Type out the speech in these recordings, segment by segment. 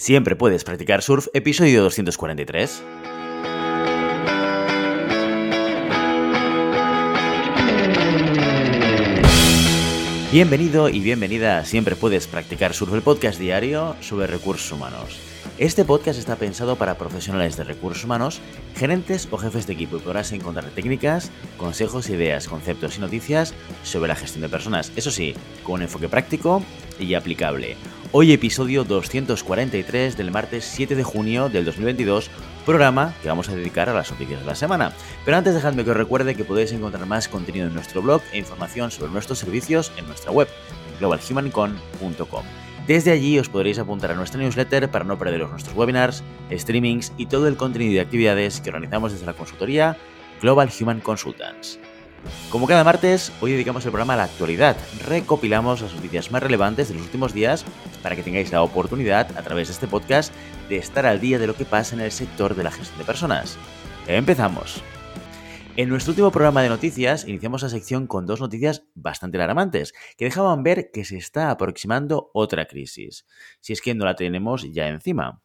Siempre puedes practicar surf, episodio 243. Bienvenido y bienvenida a Siempre puedes practicar surf, el podcast diario sobre recursos humanos. Este podcast está pensado para profesionales de recursos humanos, gerentes o jefes de equipo y podrás encontrar técnicas, consejos, ideas, conceptos y noticias sobre la gestión de personas. Eso sí, con un enfoque práctico y aplicable. Hoy episodio 243 del martes 7 de junio del 2022, programa que vamos a dedicar a las noticias de la semana. Pero antes dejadme que os recuerde que podéis encontrar más contenido en nuestro blog e información sobre nuestros servicios en nuestra web, globalhumancon.com. Desde allí os podréis apuntar a nuestra newsletter para no perderos nuestros webinars, streamings y todo el contenido y actividades que organizamos desde la consultoría Global Human Consultants. Como cada martes, hoy dedicamos el programa a la actualidad. Recopilamos las noticias más relevantes de los últimos días para que tengáis la oportunidad, a través de este podcast, de estar al día de lo que pasa en el sector de la gestión de personas. Empezamos. En nuestro último programa de noticias iniciamos la sección con dos noticias bastante alarmantes que dejaban ver que se está aproximando otra crisis, si es que no la tenemos ya encima.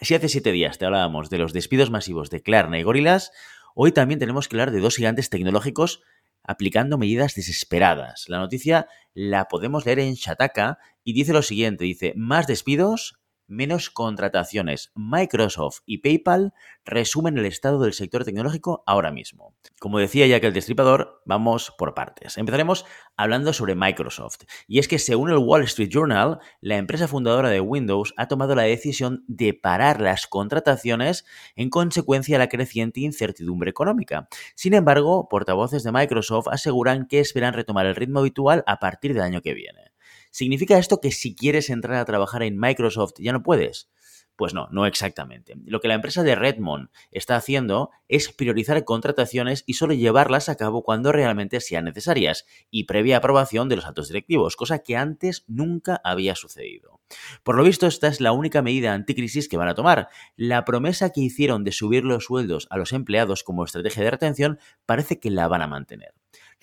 Si hace siete días te hablábamos de los despidos masivos de Klarna y Gorilas, Hoy también tenemos que hablar de dos gigantes tecnológicos aplicando medidas desesperadas. La noticia la podemos leer en Shataka y dice lo siguiente, dice, más despidos, menos contrataciones. Microsoft y PayPal resumen el estado del sector tecnológico ahora mismo. Como decía ya que el destripador, vamos por partes. Empezaremos hablando sobre Microsoft. Y es que según el Wall Street Journal, la empresa fundadora de Windows ha tomado la decisión de parar las contrataciones en consecuencia de la creciente incertidumbre económica. Sin embargo, portavoces de Microsoft aseguran que esperan retomar el ritmo habitual a partir del año que viene. ¿Significa esto que si quieres entrar a trabajar en Microsoft ya no puedes? Pues no, no exactamente. Lo que la empresa de Redmond está haciendo es priorizar contrataciones y solo llevarlas a cabo cuando realmente sean necesarias y previa aprobación de los altos directivos, cosa que antes nunca había sucedido. Por lo visto, esta es la única medida anticrisis que van a tomar. La promesa que hicieron de subir los sueldos a los empleados como estrategia de retención parece que la van a mantener.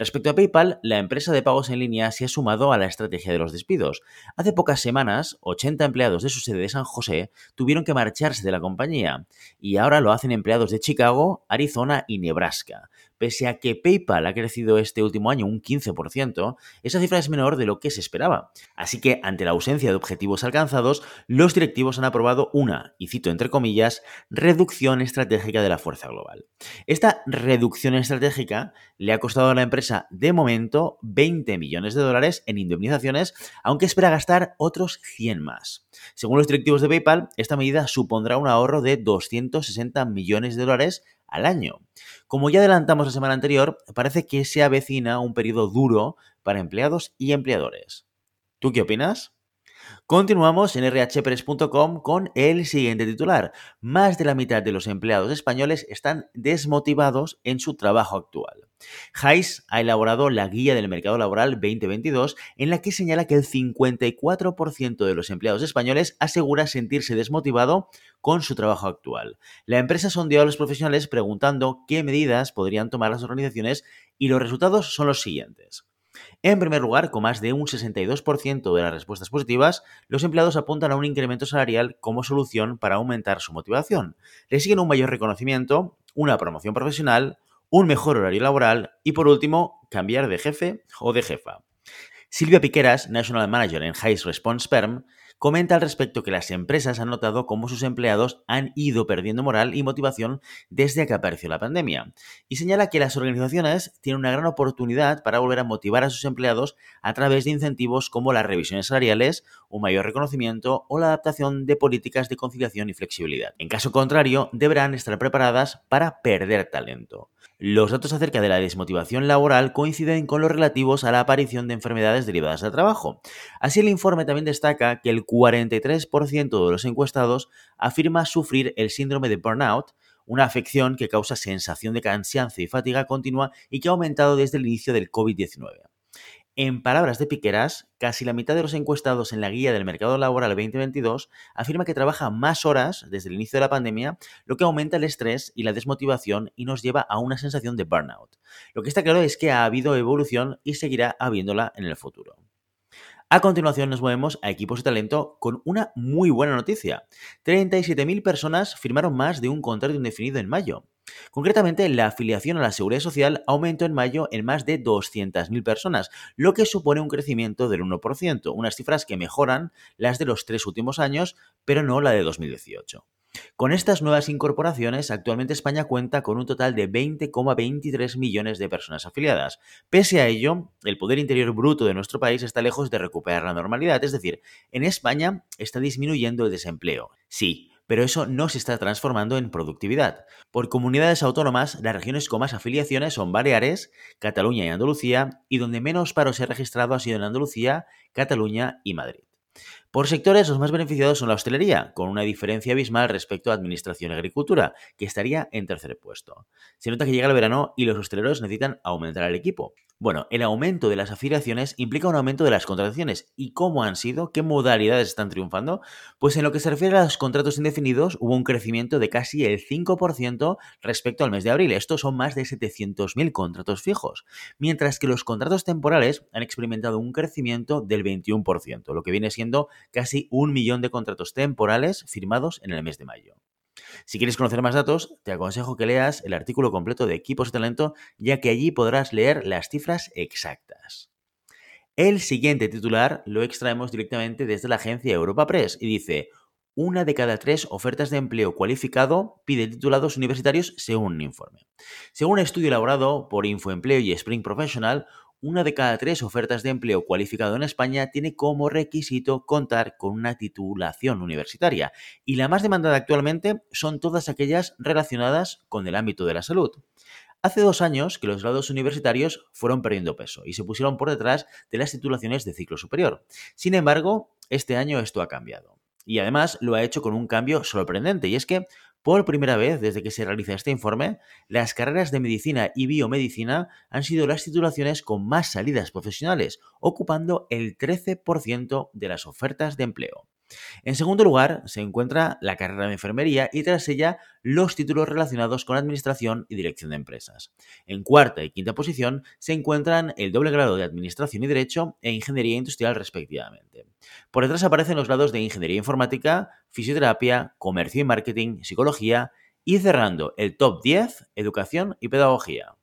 Respecto a PayPal, la empresa de pagos en línea se ha sumado a la estrategia de los despidos. Hace pocas semanas, 80 empleados de su sede de San José tuvieron que marcharse de la compañía y ahora lo hacen empleados de Chicago, Arizona y Nebraska. Pese a que PayPal ha crecido este último año un 15%, esa cifra es menor de lo que se esperaba. Así que, ante la ausencia de objetivos alcanzados, los directivos han aprobado una, y cito entre comillas, reducción estratégica de la fuerza global. Esta reducción estratégica le ha costado a la empresa, de momento, 20 millones de dólares en indemnizaciones, aunque espera gastar otros 100 más. Según los directivos de PayPal, esta medida supondrá un ahorro de 260 millones de dólares al año. Como ya adelantamos la semana anterior, parece que se avecina un periodo duro para empleados y empleadores. ¿Tú qué opinas? Continuamos en rhpress.com con el siguiente titular. Más de la mitad de los empleados españoles están desmotivados en su trabajo actual. Hayes ha elaborado la Guía del Mercado Laboral 2022 en la que señala que el 54% de los empleados españoles asegura sentirse desmotivado con su trabajo actual. La empresa sondeó a los profesionales preguntando qué medidas podrían tomar las organizaciones y los resultados son los siguientes. En primer lugar, con más de un 62% de las respuestas positivas, los empleados apuntan a un incremento salarial como solución para aumentar su motivación. Le siguen un mayor reconocimiento, una promoción profesional, un mejor horario laboral y por último, cambiar de jefe o de jefa. Silvia Piqueras, National Manager en High Response Perm, comenta al respecto que las empresas han notado cómo sus empleados han ido perdiendo moral y motivación desde que apareció la pandemia. Y señala que las organizaciones tienen una gran oportunidad para volver a motivar a sus empleados a través de incentivos como las revisiones salariales, un mayor reconocimiento o la adaptación de políticas de conciliación y flexibilidad. En caso contrario, deberán estar preparadas para perder talento. Los datos acerca de la desmotivación laboral coinciden con los relativos a la aparición de enfermedades derivadas del trabajo. Así el informe también destaca que el 43% de los encuestados afirma sufrir el síndrome de burnout, una afección que causa sensación de cansancio y fatiga continua y que ha aumentado desde el inicio del COVID-19. En palabras de Piqueras, casi la mitad de los encuestados en la guía del mercado laboral 2022 afirma que trabaja más horas desde el inicio de la pandemia, lo que aumenta el estrés y la desmotivación y nos lleva a una sensación de burnout. Lo que está claro es que ha habido evolución y seguirá habiéndola en el futuro. A continuación nos movemos a equipos de talento con una muy buena noticia. 37.000 personas firmaron más de un contrato indefinido en mayo. Concretamente, la afiliación a la Seguridad Social aumentó en mayo en más de 200.000 personas, lo que supone un crecimiento del 1%, unas cifras que mejoran las de los tres últimos años, pero no la de 2018. Con estas nuevas incorporaciones, actualmente España cuenta con un total de 20,23 millones de personas afiliadas. Pese a ello, el poder interior bruto de nuestro país está lejos de recuperar la normalidad, es decir, en España está disminuyendo el desempleo. Sí, pero eso no se está transformando en productividad. Por comunidades autónomas, las regiones con más afiliaciones son Baleares, Cataluña y Andalucía, y donde menos paro se ha registrado ha sido en Andalucía, Cataluña y Madrid. Por sectores, los más beneficiados son la hostelería, con una diferencia abismal respecto a administración y agricultura, que estaría en tercer puesto. Se nota que llega el verano y los hosteleros necesitan aumentar el equipo. Bueno, el aumento de las afiliaciones implica un aumento de las contrataciones. ¿Y cómo han sido? ¿Qué modalidades están triunfando? Pues en lo que se refiere a los contratos indefinidos, hubo un crecimiento de casi el 5% respecto al mes de abril. Estos son más de 700.000 contratos fijos. Mientras que los contratos temporales han experimentado un crecimiento del 21%, lo que viene siendo casi un millón de contratos temporales firmados en el mes de mayo. Si quieres conocer más datos, te aconsejo que leas el artículo completo de Equipos de Talento, ya que allí podrás leer las cifras exactas. El siguiente titular lo extraemos directamente desde la agencia Europa Press y dice, una de cada tres ofertas de empleo cualificado pide titulados universitarios según un informe. Según un estudio elaborado por Infoempleo y Spring Professional, una de cada tres ofertas de empleo cualificado en España tiene como requisito contar con una titulación universitaria y la más demandada actualmente son todas aquellas relacionadas con el ámbito de la salud. Hace dos años que los grados universitarios fueron perdiendo peso y se pusieron por detrás de las titulaciones de ciclo superior. Sin embargo, este año esto ha cambiado. Y además lo ha hecho con un cambio sorprendente, y es que por primera vez desde que se realiza este informe, las carreras de medicina y biomedicina han sido las titulaciones con más salidas profesionales, ocupando el 13% de las ofertas de empleo. En segundo lugar, se encuentra la carrera de enfermería y tras ella los títulos relacionados con administración y dirección de empresas. En cuarta y quinta posición se encuentran el doble grado de administración y derecho e ingeniería industrial respectivamente. Por detrás aparecen los grados de ingeniería informática, fisioterapia, comercio y marketing, psicología y cerrando el top 10, educación y pedagogía.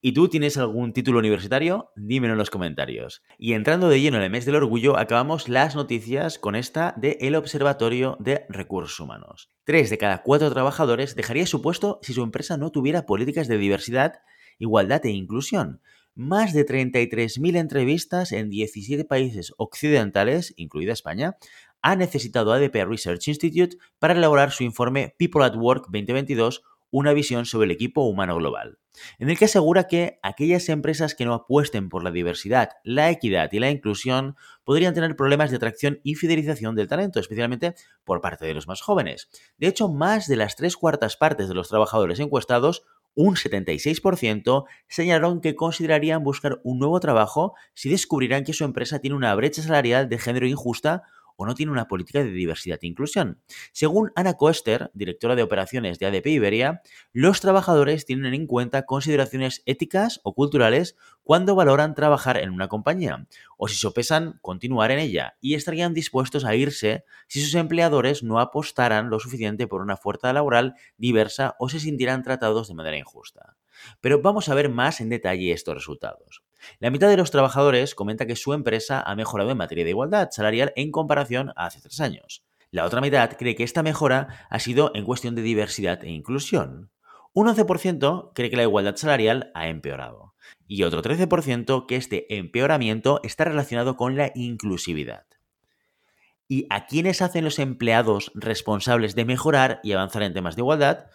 ¿Y tú tienes algún título universitario? Dímelo en los comentarios. Y entrando de lleno en el mes del orgullo, acabamos las noticias con esta de El Observatorio de Recursos Humanos. Tres de cada cuatro trabajadores dejaría su puesto si su empresa no tuviera políticas de diversidad, igualdad e inclusión. Más de 33.000 entrevistas en 17 países occidentales, incluida España, ha necesitado ADP Research Institute para elaborar su informe People at Work 2022 una visión sobre el equipo humano global, en el que asegura que aquellas empresas que no apuesten por la diversidad, la equidad y la inclusión podrían tener problemas de atracción y fidelización del talento, especialmente por parte de los más jóvenes. De hecho, más de las tres cuartas partes de los trabajadores encuestados un 76% señalaron que considerarían buscar un nuevo trabajo si descubrirán que su empresa tiene una brecha salarial de género injusta o no tiene una política de diversidad e inclusión. Según Ana Koester, directora de operaciones de ADP Iberia, los trabajadores tienen en cuenta consideraciones éticas o culturales cuando valoran trabajar en una compañía, o si sopesan continuar en ella, y estarían dispuestos a irse si sus empleadores no apostaran lo suficiente por una fuerza laboral diversa o se sintieran tratados de manera injusta. Pero vamos a ver más en detalle estos resultados. La mitad de los trabajadores comenta que su empresa ha mejorado en materia de igualdad salarial en comparación a hace tres años. La otra mitad cree que esta mejora ha sido en cuestión de diversidad e inclusión. Un 11% cree que la igualdad salarial ha empeorado. Y otro 13% que este empeoramiento está relacionado con la inclusividad. ¿Y a quiénes hacen los empleados responsables de mejorar y avanzar en temas de igualdad?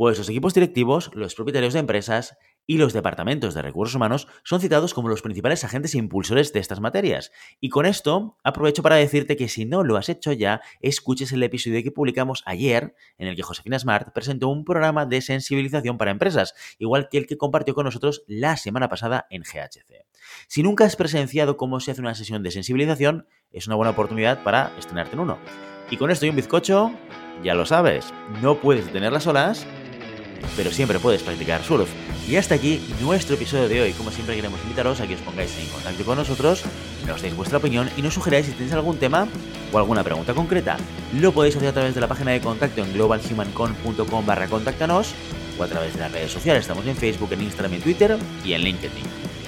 Pues los equipos directivos, los propietarios de empresas y los departamentos de recursos humanos son citados como los principales agentes impulsores de estas materias. Y con esto aprovecho para decirte que si no lo has hecho ya, escuches el episodio que publicamos ayer en el que Josefina Smart presentó un programa de sensibilización para empresas, igual que el que compartió con nosotros la semana pasada en GHC. Si nunca has presenciado cómo se hace una sesión de sensibilización, es una buena oportunidad para estrenarte en uno. Y con esto y un bizcocho, ya lo sabes, no puedes tenerlas solas pero siempre puedes practicar surf. Y hasta aquí nuestro episodio de hoy. Como siempre queremos invitaros a que os pongáis en contacto con nosotros, nos deis vuestra opinión y nos sugeráis si tenéis algún tema o alguna pregunta concreta. Lo podéis hacer a través de la página de contacto en globalhumancon.com barra contáctanos o a través de las redes sociales. Estamos en Facebook, en Instagram, en Twitter y en LinkedIn.